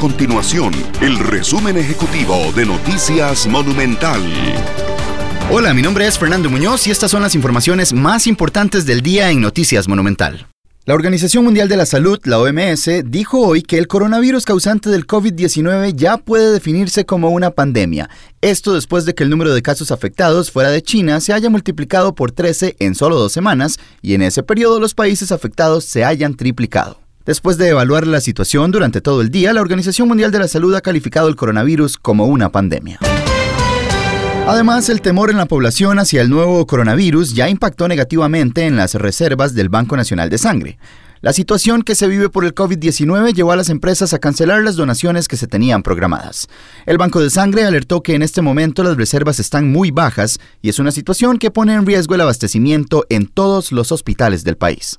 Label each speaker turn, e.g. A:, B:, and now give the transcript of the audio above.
A: continuación el resumen ejecutivo de Noticias Monumental.
B: Hola, mi nombre es Fernando Muñoz y estas son las informaciones más importantes del día en Noticias Monumental. La Organización Mundial de la Salud, la OMS, dijo hoy que el coronavirus causante del COVID-19 ya puede definirse como una pandemia. Esto después de que el número de casos afectados fuera de China se haya multiplicado por 13 en solo dos semanas y en ese periodo los países afectados se hayan triplicado. Después de evaluar la situación durante todo el día, la Organización Mundial de la Salud ha calificado el coronavirus como una pandemia. Además, el temor en la población hacia el nuevo coronavirus ya impactó negativamente en las reservas del Banco Nacional de Sangre. La situación que se vive por el COVID-19 llevó a las empresas a cancelar las donaciones que se tenían programadas. El Banco de Sangre alertó que en este momento las reservas están muy bajas y es una situación que pone en riesgo el abastecimiento en todos los hospitales del país.